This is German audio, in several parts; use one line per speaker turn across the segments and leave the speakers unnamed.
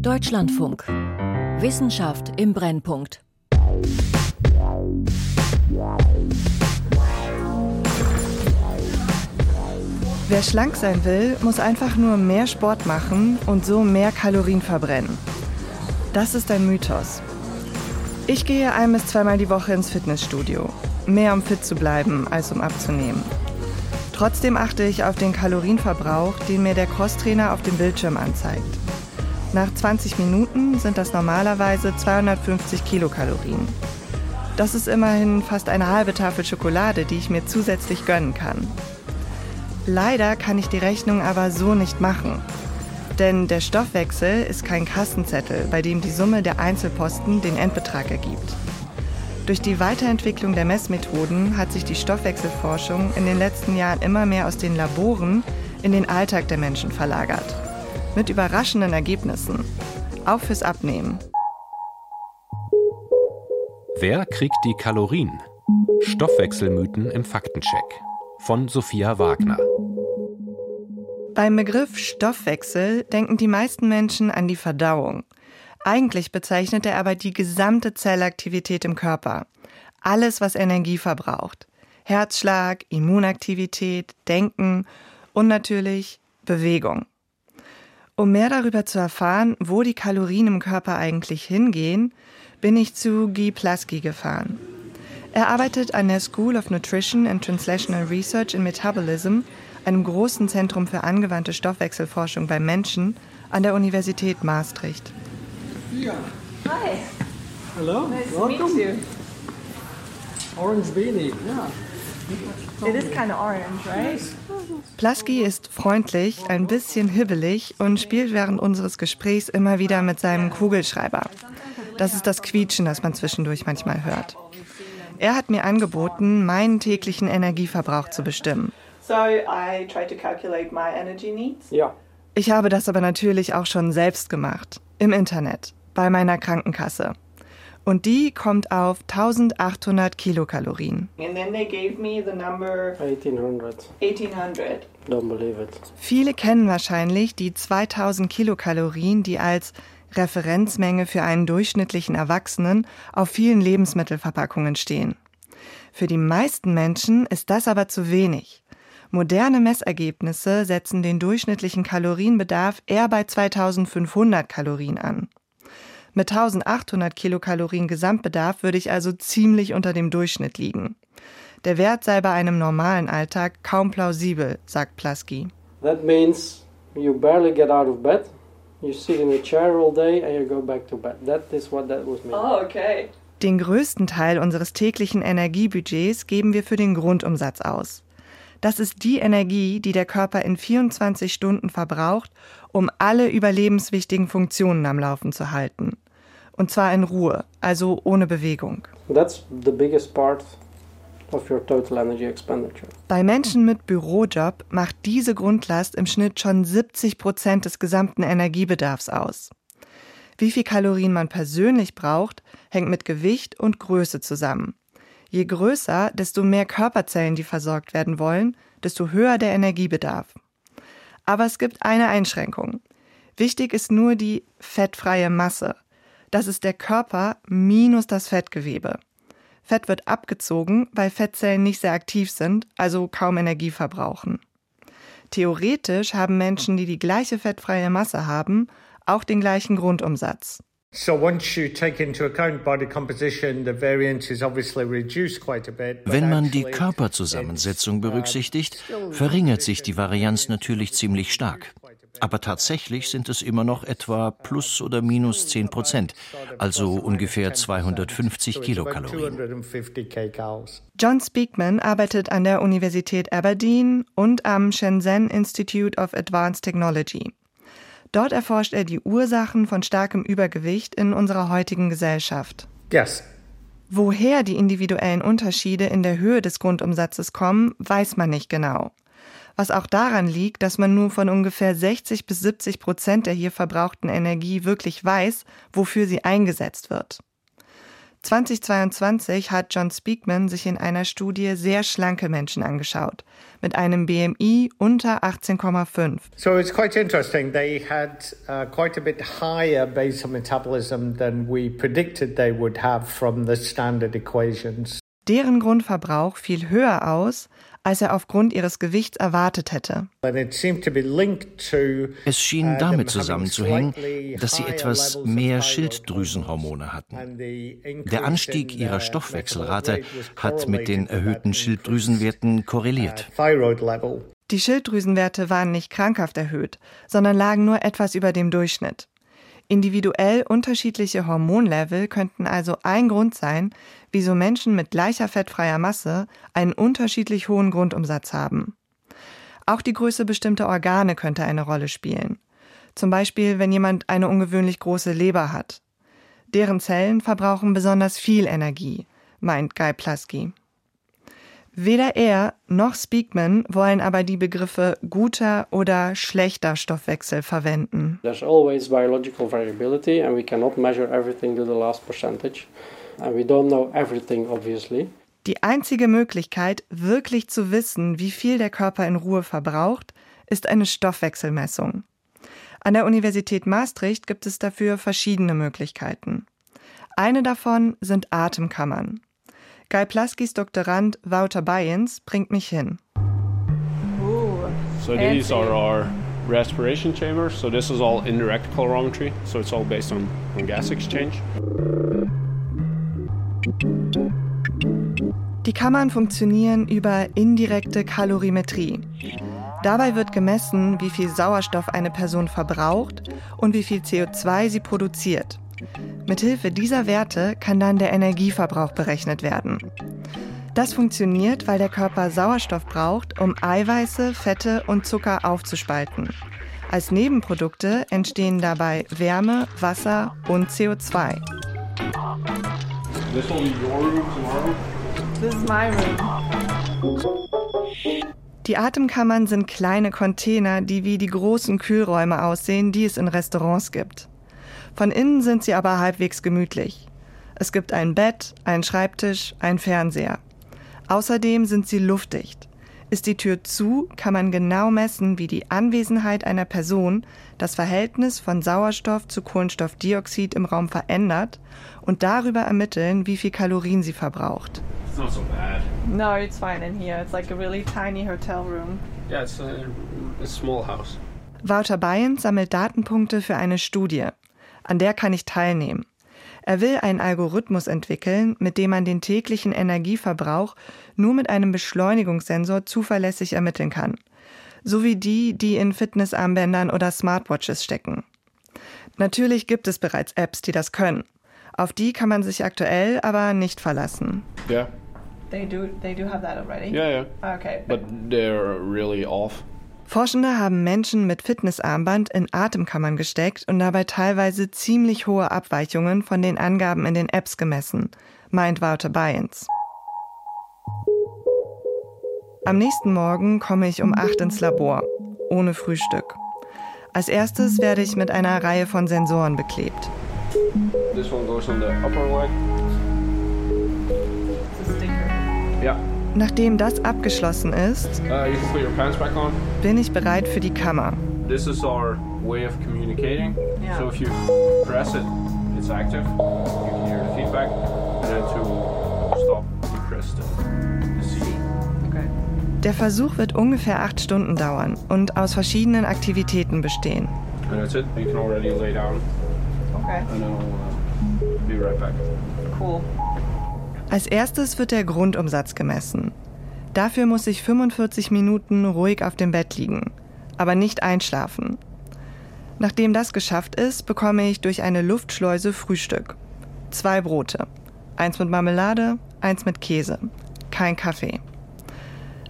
Deutschlandfunk. Wissenschaft im Brennpunkt.
Wer schlank sein will, muss einfach nur mehr Sport machen und so mehr Kalorien verbrennen. Das ist ein Mythos. Ich gehe ein bis zweimal die Woche ins Fitnessstudio. Mehr um fit zu bleiben, als um abzunehmen. Trotzdem achte ich auf den Kalorienverbrauch, den mir der Crosstrainer auf dem Bildschirm anzeigt. Nach 20 Minuten sind das normalerweise 250 Kilokalorien. Das ist immerhin fast eine halbe Tafel Schokolade, die ich mir zusätzlich gönnen kann. Leider kann ich die Rechnung aber so nicht machen. Denn der Stoffwechsel ist kein Kassenzettel, bei dem die Summe der Einzelposten den Endbetrag ergibt. Durch die Weiterentwicklung der Messmethoden hat sich die Stoffwechselforschung in den letzten Jahren immer mehr aus den Laboren in den Alltag der Menschen verlagert. Mit überraschenden Ergebnissen. Auch fürs Abnehmen.
Wer kriegt die Kalorien? Stoffwechselmythen im Faktencheck von Sophia Wagner.
Beim Begriff Stoffwechsel denken die meisten Menschen an die Verdauung. Eigentlich bezeichnet er aber die gesamte Zellaktivität im Körper. Alles, was Energie verbraucht. Herzschlag, Immunaktivität, Denken und natürlich Bewegung. Um mehr darüber zu erfahren, wo die Kalorien im Körper eigentlich hingehen, bin ich zu Guy Plasky gefahren. Er arbeitet an der School of Nutrition and Translational Research in Metabolism, einem großen Zentrum für angewandte Stoffwechselforschung bei Menschen an der Universität Maastricht.
Ja. Hi. Hello. Nice Welcome. to meet you. Orange beanie. Yeah.
It is kind of orange, right? Plasky ist freundlich, ein bisschen hibbelig und spielt während unseres Gesprächs immer wieder mit seinem Kugelschreiber. Das ist das Quietschen, das man zwischendurch manchmal hört. Er hat mir angeboten, meinen täglichen Energieverbrauch zu bestimmen.
Ja.
Ich habe das aber natürlich auch schon selbst gemacht, im Internet, bei meiner Krankenkasse. Und die kommt auf 1800 Kilokalorien.
1800.
1800.
Don't believe it.
Viele kennen wahrscheinlich die 2000 Kilokalorien, die als Referenzmenge für einen durchschnittlichen Erwachsenen auf vielen Lebensmittelverpackungen stehen. Für die meisten Menschen ist das aber zu wenig. Moderne Messergebnisse setzen den durchschnittlichen Kalorienbedarf eher bei 2500 Kalorien an. Mit 1800 Kilokalorien Gesamtbedarf würde ich also ziemlich unter dem Durchschnitt liegen. Der Wert sei bei einem normalen Alltag kaum plausibel, sagt Plasky.
That means you barely get out of bed You sit in a chair all day and you go back to bed. That is what that was mean.
Oh, okay. Den größten Teil unseres täglichen Energiebudgets geben wir für den Grundumsatz aus. Das ist die Energie, die der Körper in 24 Stunden verbraucht, um alle überlebenswichtigen Funktionen am Laufen zu halten. Und zwar in Ruhe, also ohne Bewegung.
That's the biggest part
bei Menschen mit Bürojob macht diese Grundlast im Schnitt schon 70 Prozent des gesamten Energiebedarfs aus. Wie viel Kalorien man persönlich braucht, hängt mit Gewicht und Größe zusammen. Je größer, desto mehr Körperzellen, die versorgt werden wollen, desto höher der Energiebedarf. Aber es gibt eine Einschränkung. Wichtig ist nur die fettfreie Masse. Das ist der Körper minus das Fettgewebe. Fett wird abgezogen, weil Fettzellen nicht sehr aktiv sind, also kaum Energie verbrauchen. Theoretisch haben Menschen, die die gleiche fettfreie Masse haben, auch den gleichen Grundumsatz.
Wenn man die Körperzusammensetzung berücksichtigt, verringert sich die Varianz natürlich ziemlich stark. Aber tatsächlich sind es immer noch etwa plus oder minus 10 Prozent, also ungefähr 250 Kilokalorien.
John Speakman arbeitet an der Universität Aberdeen und am Shenzhen Institute of Advanced Technology. Dort erforscht er die Ursachen von starkem Übergewicht in unserer heutigen Gesellschaft.
Yes.
Woher die individuellen Unterschiede in der Höhe des Grundumsatzes kommen, weiß man nicht genau was auch daran liegt, dass man nur von ungefähr 60 bis 70 Prozent der hier verbrauchten Energie wirklich weiß, wofür sie eingesetzt wird. 2022 hat John Speakman sich in einer Studie sehr schlanke Menschen angeschaut, mit einem BMI unter 18,5.
So it's quite interesting. They had uh, quite a bit higher basal metabolism than we predicted they would have from the standard equations.
Deren Grundverbrauch fiel höher aus, als er aufgrund ihres Gewichts erwartet hätte.
Es schien uh, damit zusammenzuhängen, dass sie etwas mehr Schilddrüsenhormone hatten. Der Anstieg ihrer Stoffwechselrate hat mit den erhöhten Schilddrüsenwerten korreliert.
Uh, Die Schilddrüsenwerte waren nicht krankhaft erhöht, sondern lagen nur etwas über dem Durchschnitt. Individuell unterschiedliche Hormonlevel könnten also ein Grund sein, wieso Menschen mit gleicher fettfreier Masse einen unterschiedlich hohen Grundumsatz haben. Auch die Größe bestimmter Organe könnte eine Rolle spielen. Zum Beispiel, wenn jemand eine ungewöhnlich große Leber hat. Deren Zellen verbrauchen besonders viel Energie, meint Guy Plasky. Weder er noch Speakman wollen aber die Begriffe guter oder schlechter Stoffwechsel verwenden.
There's always biological variability and we cannot measure everything to the last percentage. And we don't know everything obviously.
Die einzige Möglichkeit, wirklich zu wissen, wie viel der Körper in Ruhe verbraucht, ist eine Stoffwechselmessung. An der Universität Maastricht gibt es dafür verschiedene Möglichkeiten. Eine davon sind Atemkammern. Guy Plaskys Doktorand Wouter Bayens bringt mich hin.
so these are our respiration chambers. So this is all indirect calorimetry. So it's all based on, on gas exchange.
Die Kammern funktionieren über indirekte Kalorimetrie. Dabei wird gemessen, wie viel Sauerstoff eine Person verbraucht und wie viel CO2 sie produziert. Mithilfe dieser Werte kann dann der Energieverbrauch berechnet werden. Das funktioniert, weil der Körper Sauerstoff braucht, um Eiweiße, Fette und Zucker aufzuspalten. Als Nebenprodukte entstehen dabei Wärme, Wasser und CO2.
This will be your room tomorrow.
This is my room. Die Atemkammern sind kleine Container, die wie die großen Kühlräume aussehen, die es in Restaurants gibt. Von innen sind sie aber halbwegs gemütlich. Es gibt ein Bett, einen Schreibtisch, einen Fernseher. Außerdem sind sie luftdicht. Ist die Tür zu, kann man genau messen, wie die Anwesenheit einer Person das Verhältnis von Sauerstoff zu Kohlenstoffdioxid im Raum verändert und darüber ermitteln, wie viel Kalorien sie verbraucht.
It's not so bad.
No, it's fine in here. It's like a really tiny hotel room.
Yeah, it's a, a small house.
Wouter Bayens sammelt Datenpunkte für eine Studie an der kann ich teilnehmen. Er will einen Algorithmus entwickeln, mit dem man den täglichen Energieverbrauch nur mit einem Beschleunigungssensor zuverlässig ermitteln kann. So wie die, die in Fitnessarmbändern oder Smartwatches stecken. Natürlich gibt es bereits Apps, die das können. Auf die kann man sich aktuell aber nicht verlassen.
Ja. Yeah.
They do, they do have that already?
Yeah, yeah.
Okay.
But they're really off.
Forschende haben Menschen mit Fitnessarmband in Atemkammern gesteckt und dabei teilweise ziemlich hohe Abweichungen von den Angaben in den Apps gemessen, meint Wouter Bayens. Am nächsten Morgen komme ich um acht ins Labor, ohne Frühstück. Als erstes werde ich mit einer Reihe von Sensoren beklebt.
This one goes on the upper leg. Ja.
Nachdem das abgeschlossen ist,
uh,
bin ich bereit für die Kammer.
This is our way of communicating. Yeah. So if you press it, it's active. You can hear the feedback. And then to stop, you press the, the C.
Okay. Der Versuch wird ungefähr acht Stunden dauern und aus verschiedenen Aktivitäten bestehen.
And that's it. You can already lay down.
Okay.
And then I'll uh, be right back.
Cool. Als erstes wird der Grundumsatz gemessen. Dafür muss ich 45 Minuten ruhig auf dem Bett liegen, aber nicht einschlafen. Nachdem das geschafft ist, bekomme ich durch eine Luftschleuse Frühstück. Zwei Brote. Eins mit Marmelade, eins mit Käse. Kein Kaffee.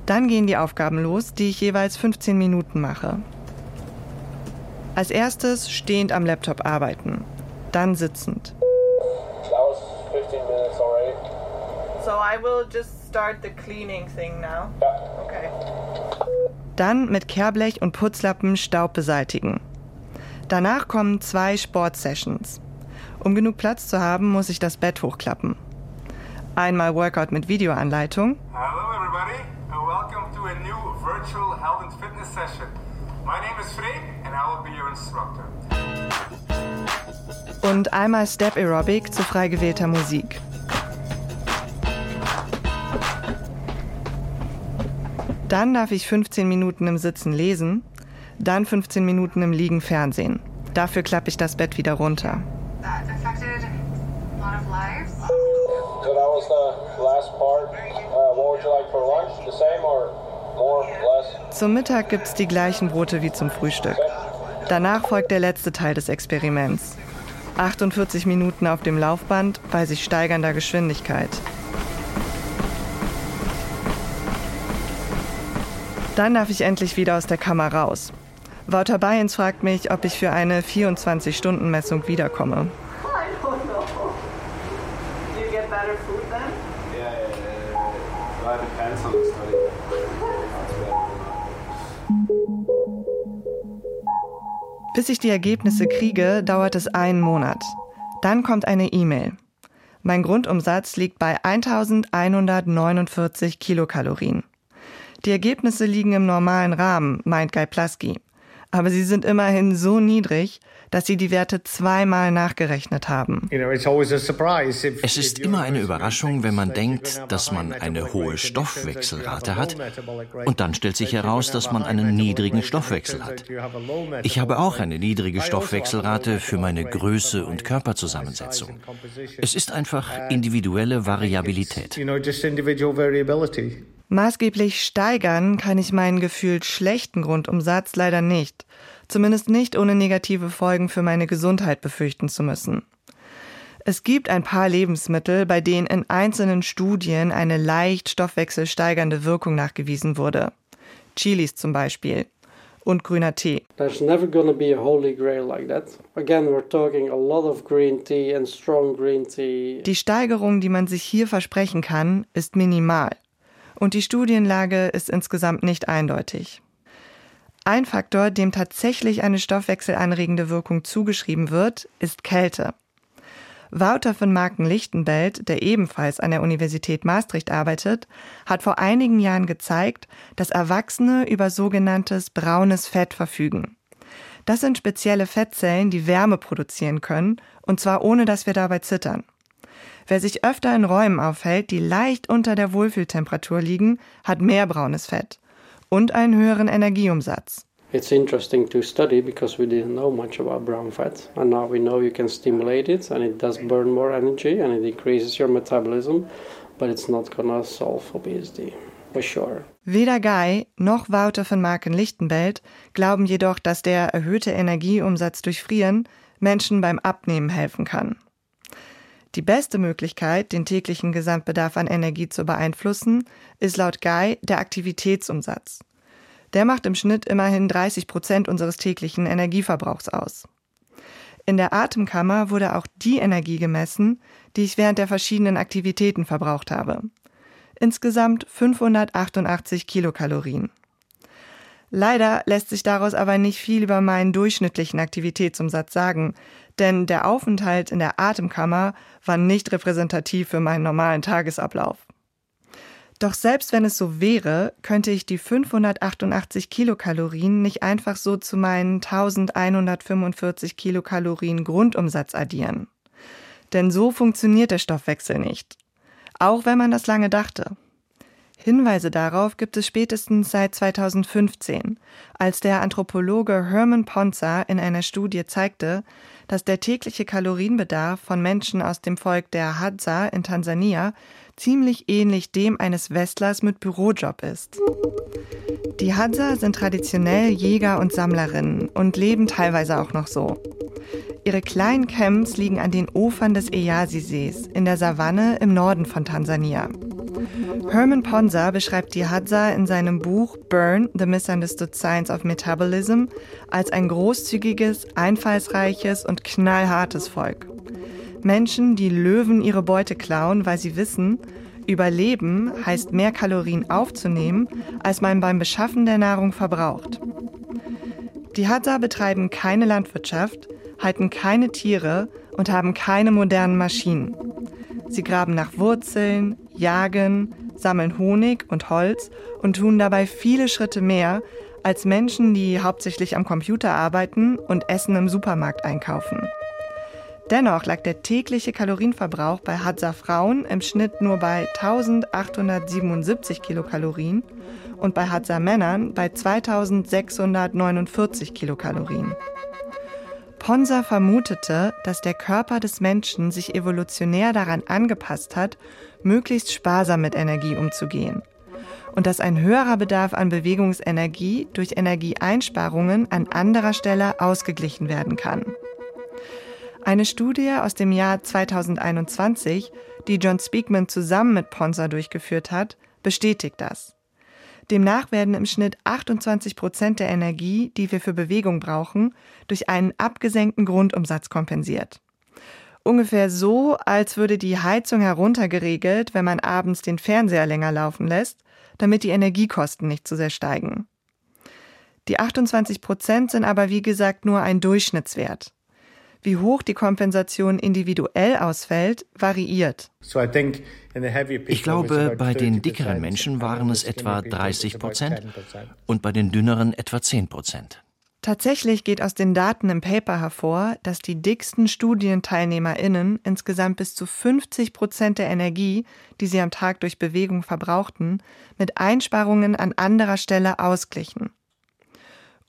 Dann gehen die Aufgaben los, die ich jeweils 15 Minuten mache. Als erstes stehend am Laptop arbeiten, dann sitzend. So I will just start the cleaning thing now. Okay. Dann mit Kehrblech und Putzlappen Staub beseitigen. Danach kommen zwei Sportsessions. Um genug Platz zu haben, muss ich das Bett hochklappen. Einmal Workout mit Videoanleitung.
Hello everybody and welcome to a new virtual health and fitness session. My name is Freek and I will be your instructor.
Und einmal Step Aerobic zu frei gewählter Musik. Dann darf ich 15 Minuten im Sitzen lesen, dann 15 Minuten im Liegen Fernsehen. Dafür klappe ich das Bett wieder runter. Zum Mittag gibt's die gleichen Brote wie zum Frühstück. Danach folgt der letzte Teil des Experiments. 48 Minuten auf dem Laufband bei sich steigernder Geschwindigkeit. Dann darf ich endlich wieder aus der Kammer raus. Wouter Bayens fragt mich, ob ich für eine 24-Stunden-Messung wiederkomme. Bis ich die Ergebnisse kriege, dauert es einen Monat. Dann kommt eine E-Mail. Mein Grundumsatz liegt bei 1149 Kilokalorien. Die Ergebnisse liegen im normalen Rahmen, meint Guy Plasky aber sie sind immerhin so niedrig, dass sie die Werte zweimal nachgerechnet haben.
Es ist immer eine Überraschung, wenn man denkt, dass man eine hohe Stoffwechselrate hat und dann stellt sich heraus, dass man einen niedrigen Stoffwechsel hat. Ich habe auch eine niedrige Stoffwechselrate für meine Größe und Körperzusammensetzung. Es ist einfach individuelle Variabilität.
Maßgeblich steigern kann ich meinen gefühlt schlechten Grundumsatz leider nicht, zumindest nicht ohne negative Folgen für meine Gesundheit befürchten zu müssen. Es gibt ein paar Lebensmittel, bei denen in einzelnen Studien eine leicht stoffwechselsteigernde Wirkung nachgewiesen wurde. Chilis zum Beispiel und grüner Tee.
There's never gonna be a holy grail like that. Again, we're talking a lot of green tea and strong green tea.
Die Steigerung, die man sich hier versprechen kann, ist minimal und die Studienlage ist insgesamt nicht eindeutig. Ein Faktor, dem tatsächlich eine stoffwechselanregende Wirkung zugeschrieben wird, ist Kälte. Wouter von Marken-Lichtenbelt, der ebenfalls an der Universität Maastricht arbeitet, hat vor einigen Jahren gezeigt, dass Erwachsene über sogenanntes braunes Fett verfügen. Das sind spezielle Fettzellen, die Wärme produzieren können, und zwar ohne dass wir dabei zittern. Wer sich öfter in Räumen aufhält, die leicht unter der Wohlfühltemperatur liegen, hat mehr braunes Fett und einen höheren Energieumsatz.
It's interesting to study because we didn't know much about brown fat, and now we know you can stimulate it, and it does burn more energy, and it increases your metabolism, but it's not gonna solve obesity. For sure.
Weder Guy noch Wouter von Marken Lichtenbelt glauben jedoch, dass der erhöhte Energieumsatz durch Frieren Menschen beim Abnehmen helfen kann. Die beste Möglichkeit, den täglichen Gesamtbedarf an Energie zu beeinflussen, ist laut Guy der Aktivitätsumsatz. Der macht im Schnitt immerhin 30 Prozent unseres täglichen Energieverbrauchs aus. In der Atemkammer wurde auch die Energie gemessen, die ich während der verschiedenen Aktivitäten verbraucht habe. Insgesamt 588 Kilokalorien. Leider lässt sich daraus aber nicht viel über meinen durchschnittlichen Aktivitätsumsatz sagen, denn der Aufenthalt in der Atemkammer war nicht repräsentativ für meinen normalen Tagesablauf. Doch selbst wenn es so wäre, könnte ich die 588 Kilokalorien nicht einfach so zu meinen 1145 Kilokalorien Grundumsatz addieren. Denn so funktioniert der Stoffwechsel nicht. Auch wenn man das lange dachte. Hinweise darauf gibt es spätestens seit 2015, als der Anthropologe Herman Ponza in einer Studie zeigte, dass der tägliche Kalorienbedarf von Menschen aus dem Volk der Hadza in Tansania ziemlich ähnlich dem eines Westlers mit Bürojob ist. Die Hadza sind traditionell Jäger und Sammlerinnen und leben teilweise auch noch so. Ihre kleinen Camps liegen an den Ufern des Eyasi-Sees in der Savanne im Norden von Tansania. Herman Ponza beschreibt die Hadza in seinem Buch Burn, The Misunderstood Science of Metabolism als ein großzügiges, einfallsreiches und knallhartes Volk. Menschen, die Löwen ihre Beute klauen, weil sie wissen, Überleben heißt mehr Kalorien aufzunehmen, als man beim Beschaffen der Nahrung verbraucht. Die Hadza betreiben keine Landwirtschaft, halten keine Tiere und haben keine modernen Maschinen. Sie graben nach Wurzeln, jagen, sammeln Honig und Holz und tun dabei viele Schritte mehr als Menschen, die hauptsächlich am Computer arbeiten und Essen im Supermarkt einkaufen. Dennoch lag der tägliche Kalorienverbrauch bei Hadza Frauen im Schnitt nur bei 1877 Kilokalorien und bei Hadza Männern bei 2649 Kilokalorien. Ponsa vermutete, dass der Körper des Menschen sich evolutionär daran angepasst hat, möglichst sparsam mit Energie umzugehen und dass ein höherer Bedarf an Bewegungsenergie durch Energieeinsparungen an anderer Stelle ausgeglichen werden kann. Eine Studie aus dem Jahr 2021, die John Speakman zusammen mit Ponsa durchgeführt hat, bestätigt das. Demnach werden im Schnitt 28 Prozent der Energie, die wir für Bewegung brauchen, durch einen abgesenkten Grundumsatz kompensiert. Ungefähr so, als würde die Heizung heruntergeregelt, wenn man abends den Fernseher länger laufen lässt, damit die Energiekosten nicht zu sehr steigen. Die 28 Prozent sind aber wie gesagt nur ein Durchschnittswert. Wie hoch die Kompensation individuell ausfällt, variiert.
Ich glaube, bei den dickeren Menschen waren es etwa 30 Prozent und bei den dünneren etwa 10 Prozent.
Tatsächlich geht aus den Daten im Paper hervor, dass die dicksten StudienteilnehmerInnen insgesamt bis zu 50 Prozent der Energie, die sie am Tag durch Bewegung verbrauchten, mit Einsparungen an anderer Stelle ausglichen.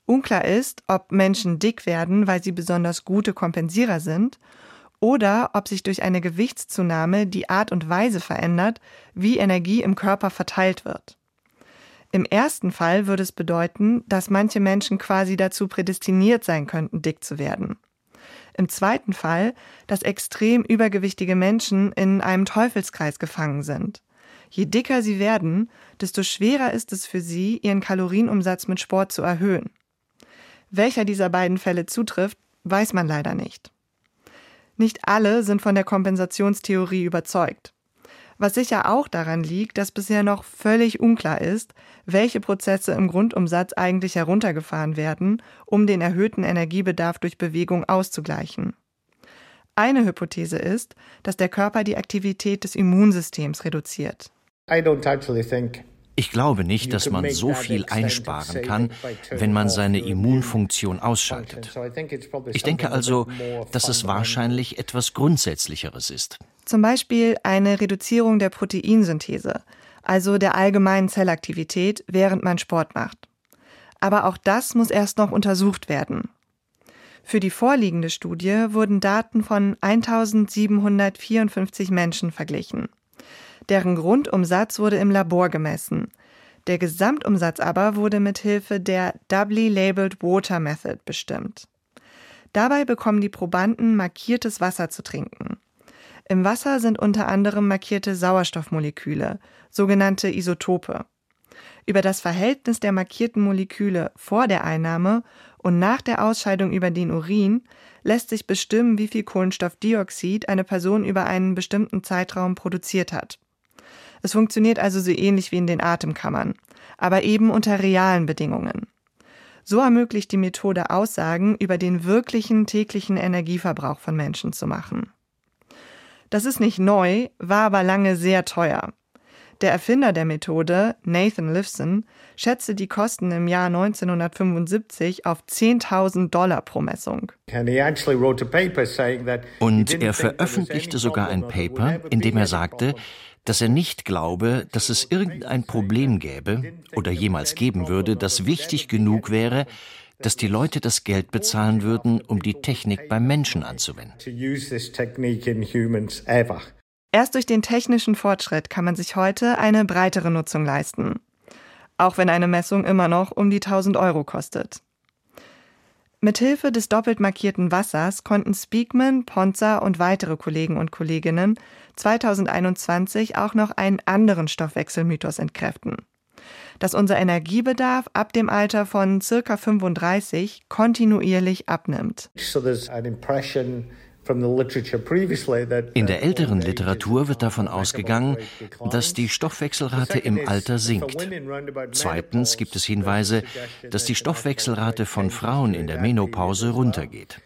Unklar ist, ob Menschen dick werden, weil sie besonders gute Kompensierer sind, oder ob sich durch eine Gewichtszunahme die Art und Weise verändert, wie Energie im Körper verteilt wird. Im ersten Fall würde es bedeuten, dass manche Menschen quasi dazu prädestiniert sein könnten, dick zu werden. Im zweiten Fall, dass extrem übergewichtige Menschen in einem Teufelskreis gefangen sind. Je dicker sie werden, desto schwerer ist es für sie, ihren Kalorienumsatz mit Sport zu erhöhen. Welcher dieser beiden Fälle zutrifft, weiß man leider nicht. Nicht alle sind von der Kompensationstheorie überzeugt. Was sicher auch daran liegt, dass bisher noch völlig unklar ist, welche Prozesse im Grundumsatz eigentlich heruntergefahren werden, um den erhöhten Energiebedarf durch Bewegung auszugleichen. Eine Hypothese ist, dass der Körper die Aktivität des Immunsystems reduziert. I don't
actually think ich glaube nicht, dass man so viel einsparen kann, wenn man seine Immunfunktion ausschaltet. Ich denke also, dass es wahrscheinlich etwas Grundsätzlicheres ist.
Zum Beispiel eine Reduzierung der Proteinsynthese, also der allgemeinen Zellaktivität, während man Sport macht. Aber auch das muss erst noch untersucht werden. Für die vorliegende Studie wurden Daten von 1754 Menschen verglichen. Deren Grundumsatz wurde im Labor gemessen. Der Gesamtumsatz aber wurde mit Hilfe der Doubly Labeled Water Method bestimmt. Dabei bekommen die Probanden markiertes Wasser zu trinken. Im Wasser sind unter anderem markierte Sauerstoffmoleküle, sogenannte Isotope. Über das Verhältnis der markierten Moleküle vor der Einnahme und nach der Ausscheidung über den Urin lässt sich bestimmen, wie viel Kohlenstoffdioxid eine Person über einen bestimmten Zeitraum produziert hat. Es funktioniert also so ähnlich wie in den Atemkammern, aber eben unter realen Bedingungen. So ermöglicht die Methode Aussagen über den wirklichen täglichen Energieverbrauch von Menschen zu machen. Das ist nicht neu, war aber lange sehr teuer. Der Erfinder der Methode, Nathan Lifson, schätzte die Kosten im Jahr 1975 auf 10.000 Dollar pro Messung.
Und er veröffentlichte sogar ein Paper, in dem er sagte, dass er nicht glaube, dass es irgendein Problem gäbe oder jemals geben würde, das wichtig genug wäre, dass die Leute das Geld bezahlen würden, um die Technik beim Menschen anzuwenden.
Erst durch den technischen Fortschritt kann man sich heute eine breitere Nutzung leisten. Auch wenn eine Messung immer noch um die 1000 Euro kostet. Mithilfe des doppelt markierten Wassers konnten Speakman, Ponza und weitere Kollegen und Kolleginnen 2021 auch noch einen anderen Stoffwechselmythos entkräften. Dass unser Energiebedarf ab dem Alter von circa 35 kontinuierlich abnimmt.
In der älteren Literatur wird davon ausgegangen, dass die Stoffwechselrate im Alter sinkt. Zweitens gibt es Hinweise, dass die Stoffwechselrate von Frauen in der Menopause runtergeht.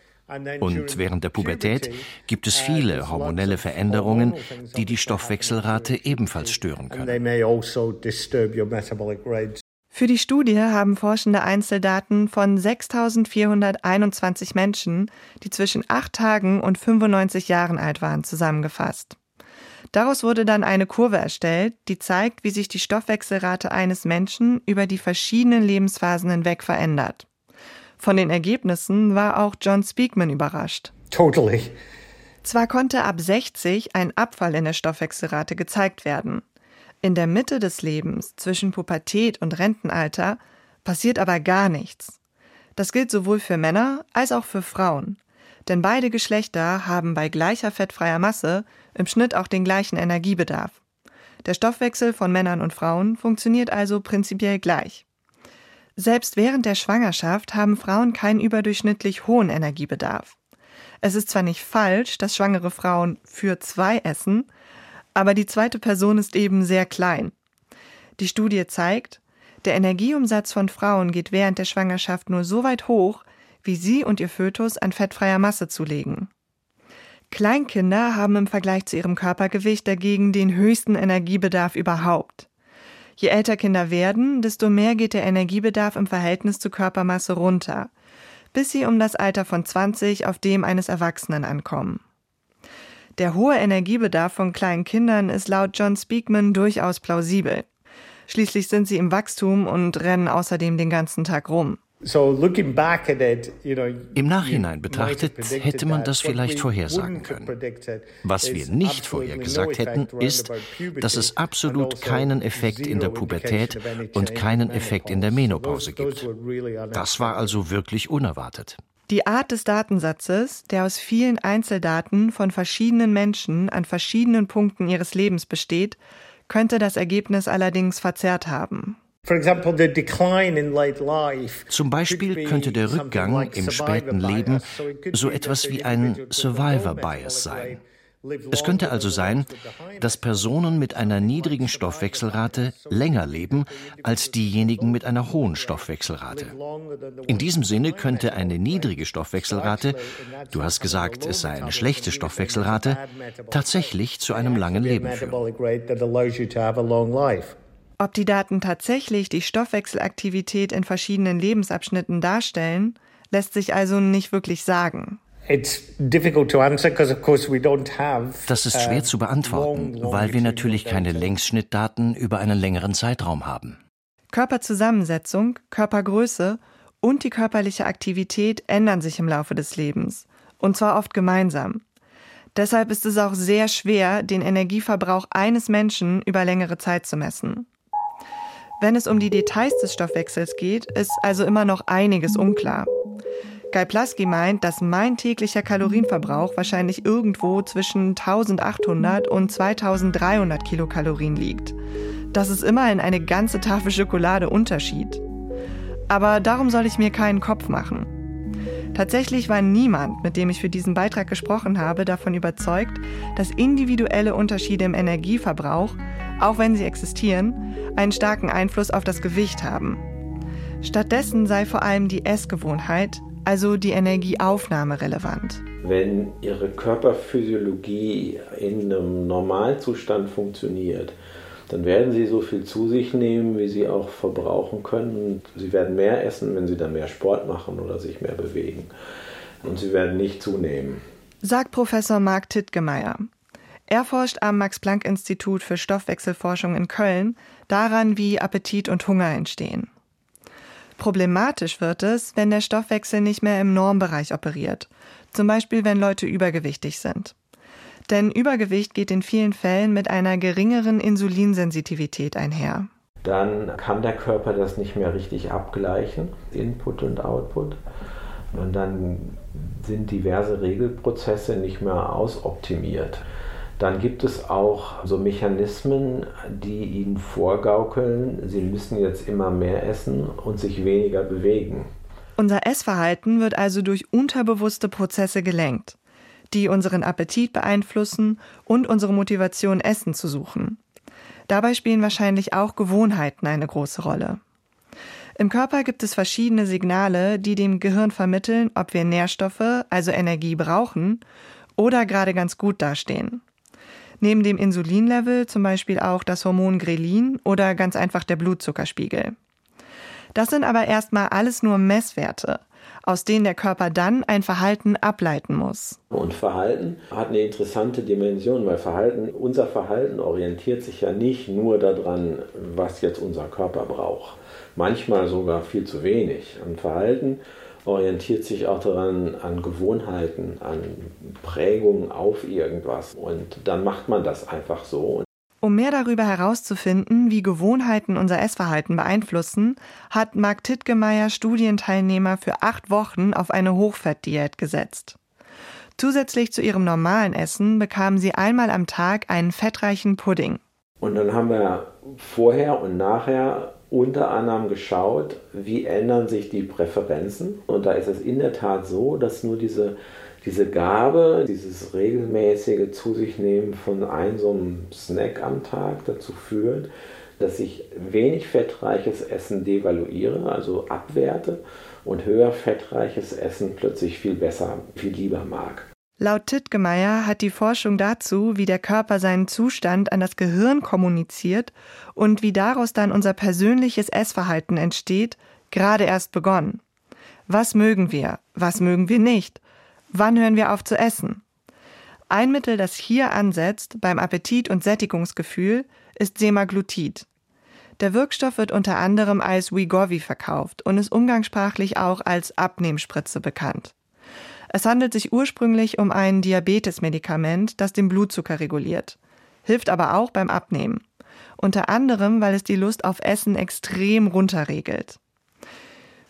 Und während der Pubertät gibt es viele hormonelle Veränderungen, die die Stoffwechselrate ebenfalls stören können. Also
Für die Studie haben Forschende Einzeldaten von 6.421 Menschen, die zwischen 8 Tagen und 95 Jahren alt waren, zusammengefasst. Daraus wurde dann eine Kurve erstellt, die zeigt, wie sich die Stoffwechselrate eines Menschen über die verschiedenen Lebensphasen hinweg verändert. Von den Ergebnissen war auch John Speakman überrascht.
Totally.
Zwar konnte ab 60 ein Abfall in der Stoffwechselrate gezeigt werden. In der Mitte des Lebens, zwischen Pubertät und Rentenalter, passiert aber gar nichts. Das gilt sowohl für Männer als auch für Frauen. Denn beide Geschlechter haben bei gleicher fettfreier Masse im Schnitt auch den gleichen Energiebedarf. Der Stoffwechsel von Männern und Frauen funktioniert also prinzipiell gleich. Selbst während der Schwangerschaft haben Frauen keinen überdurchschnittlich hohen Energiebedarf. Es ist zwar nicht falsch, dass schwangere Frauen für zwei essen, aber die zweite Person ist eben sehr klein. Die Studie zeigt, der Energieumsatz von Frauen geht während der Schwangerschaft nur so weit hoch, wie sie und ihr Fötus an fettfreier Masse zulegen. Kleinkinder haben im Vergleich zu ihrem Körpergewicht dagegen den höchsten Energiebedarf überhaupt. Je älter Kinder werden, desto mehr geht der Energiebedarf im Verhältnis zur Körpermasse runter, bis sie um das Alter von 20 auf dem eines Erwachsenen ankommen. Der hohe Energiebedarf von kleinen Kindern ist laut John Speakman durchaus plausibel. Schließlich sind sie im Wachstum und rennen außerdem den ganzen Tag rum.
Im Nachhinein betrachtet hätte man das vielleicht vorhersagen können. Was wir nicht vorhergesagt hätten, ist, dass es absolut keinen Effekt in der Pubertät und keinen Effekt in der Menopause gibt. Das war also wirklich unerwartet.
Die Art des Datensatzes, der aus vielen Einzeldaten von verschiedenen Menschen an verschiedenen Punkten ihres Lebens besteht, könnte das Ergebnis allerdings verzerrt haben.
Zum Beispiel könnte der Rückgang im späten Leben so etwas wie ein Survivor Bias sein. Es könnte also sein, dass Personen mit einer niedrigen Stoffwechselrate länger leben als diejenigen mit einer hohen Stoffwechselrate. In diesem Sinne könnte eine niedrige Stoffwechselrate, du hast gesagt, es sei eine schlechte Stoffwechselrate, tatsächlich zu einem langen Leben führen.
Ob die Daten tatsächlich die Stoffwechselaktivität in verschiedenen Lebensabschnitten darstellen, lässt sich also nicht wirklich sagen.
Das ist schwer uh, zu beantworten, weil wir natürlich keine Längsschnittdaten über einen längeren Zeitraum haben.
Körperzusammensetzung, Körpergröße und die körperliche Aktivität ändern sich im Laufe des Lebens, und zwar oft gemeinsam. Deshalb ist es auch sehr schwer, den Energieverbrauch eines Menschen über längere Zeit zu messen. Wenn es um die Details des Stoffwechsels geht, ist also immer noch einiges unklar. Guy Plasky meint, dass mein täglicher Kalorienverbrauch wahrscheinlich irgendwo zwischen 1800 und 2300 Kilokalorien liegt. Das ist immerhin eine ganze Tafel Schokolade Unterschied. Aber darum soll ich mir keinen Kopf machen. Tatsächlich war niemand, mit dem ich für diesen Beitrag gesprochen habe, davon überzeugt, dass individuelle Unterschiede im Energieverbrauch, auch wenn sie existieren, einen starken Einfluss auf das Gewicht haben. Stattdessen sei vor allem die Essgewohnheit, also die Energieaufnahme relevant.
Wenn Ihre Körperphysiologie in einem Normalzustand funktioniert, dann werden Sie so viel zu sich nehmen, wie Sie auch verbrauchen können. Sie werden mehr essen, wenn Sie dann mehr Sport machen oder sich mehr bewegen. Und Sie werden nicht zunehmen.
Sagt Professor Marc Tittgemeier. Er forscht am Max-Planck-Institut für Stoffwechselforschung in Köln daran, wie Appetit und Hunger entstehen. Problematisch wird es, wenn der Stoffwechsel nicht mehr im Normbereich operiert, zum Beispiel wenn Leute übergewichtig sind. Denn Übergewicht geht in vielen Fällen mit einer geringeren Insulinsensitivität einher.
Dann kann der Körper das nicht mehr richtig abgleichen, Input und Output. Und dann sind diverse Regelprozesse nicht mehr ausoptimiert. Dann gibt es auch so Mechanismen, die ihnen vorgaukeln, sie müssen jetzt immer mehr essen und sich weniger bewegen.
Unser Essverhalten wird also durch unterbewusste Prozesse gelenkt, die unseren Appetit beeinflussen und unsere Motivation, Essen zu suchen. Dabei spielen wahrscheinlich auch Gewohnheiten eine große Rolle. Im Körper gibt es verschiedene Signale, die dem Gehirn vermitteln, ob wir Nährstoffe, also Energie brauchen oder gerade ganz gut dastehen. Neben dem Insulinlevel zum Beispiel auch das Hormon Grelin oder ganz einfach der Blutzuckerspiegel. Das sind aber erstmal alles nur Messwerte, aus denen der Körper dann ein Verhalten ableiten muss.
Und Verhalten hat eine interessante Dimension, weil Verhalten, unser Verhalten orientiert sich ja nicht nur daran, was jetzt unser Körper braucht. Manchmal sogar viel zu wenig. Ein Verhalten orientiert sich auch daran an Gewohnheiten, an Prägungen auf irgendwas. Und dann macht man das einfach so.
Um mehr darüber herauszufinden, wie Gewohnheiten unser Essverhalten beeinflussen, hat Mark Tittgemeier Studienteilnehmer für acht Wochen auf eine Hochfettdiät gesetzt. Zusätzlich zu ihrem normalen Essen bekamen sie einmal am Tag einen fettreichen Pudding.
Und dann haben wir vorher und nachher unter anderem geschaut, wie ändern sich die Präferenzen. Und da ist es in der Tat so, dass nur diese diese Gabe, dieses regelmäßige zu sich nehmen von einem so einem Snack am Tag dazu führt, dass ich wenig fettreiches Essen devaluiere, also abwerte und höher fettreiches Essen plötzlich viel besser, viel lieber mag.
Laut Tittgemeier hat die Forschung dazu, wie der Körper seinen Zustand an das Gehirn kommuniziert und wie daraus dann unser persönliches Essverhalten entsteht, gerade erst begonnen. Was mögen wir, was mögen wir nicht? Wann hören wir auf zu essen? Ein Mittel, das hier ansetzt beim Appetit und Sättigungsgefühl, ist Semaglutid. Der Wirkstoff wird unter anderem als Wegovy verkauft und ist umgangssprachlich auch als Abnehmspritze bekannt. Es handelt sich ursprünglich um ein Diabetesmedikament, das den Blutzucker reguliert, hilft aber auch beim Abnehmen. Unter anderem, weil es die Lust auf Essen extrem runterregelt.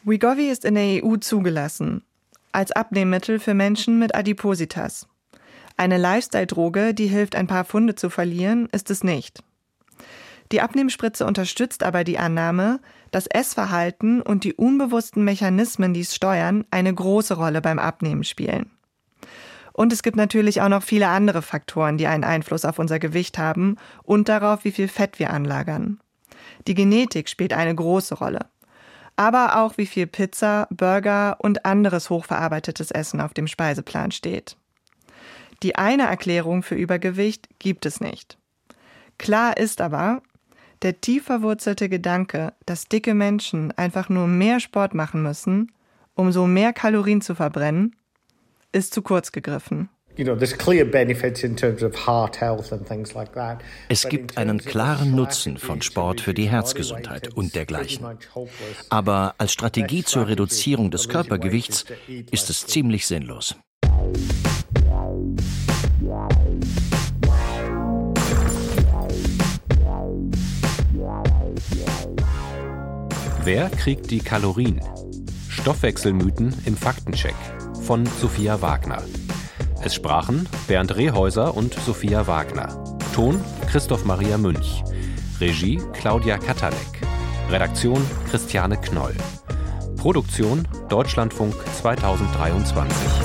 Wegovy ist in der EU zugelassen als Abnehmmittel für Menschen mit Adipositas. Eine Lifestyle-Droge, die hilft, ein paar Funde zu verlieren, ist es nicht. Die Abnehmspritze unterstützt aber die Annahme, dass Essverhalten und die unbewussten Mechanismen, die es steuern, eine große Rolle beim Abnehmen spielen. Und es gibt natürlich auch noch viele andere Faktoren, die einen Einfluss auf unser Gewicht haben und darauf, wie viel Fett wir anlagern. Die Genetik spielt eine große Rolle aber auch wie viel Pizza, Burger und anderes hochverarbeitetes Essen auf dem Speiseplan steht. Die eine Erklärung für Übergewicht gibt es nicht. Klar ist aber, der tief verwurzelte Gedanke, dass dicke Menschen einfach nur mehr Sport machen müssen, um so mehr Kalorien zu verbrennen, ist zu kurz gegriffen.
Es gibt einen klaren Nutzen von Sport für die Herzgesundheit und dergleichen. Aber als Strategie zur Reduzierung des Körpergewichts ist es ziemlich sinnlos.
Wer kriegt die Kalorien? Stoffwechselmythen im Faktencheck von Sophia Wagner. Es sprachen Bernd Rehäuser und Sophia Wagner. Ton Christoph Maria Münch. Regie Claudia Katalek. Redaktion Christiane Knoll. Produktion Deutschlandfunk 2023.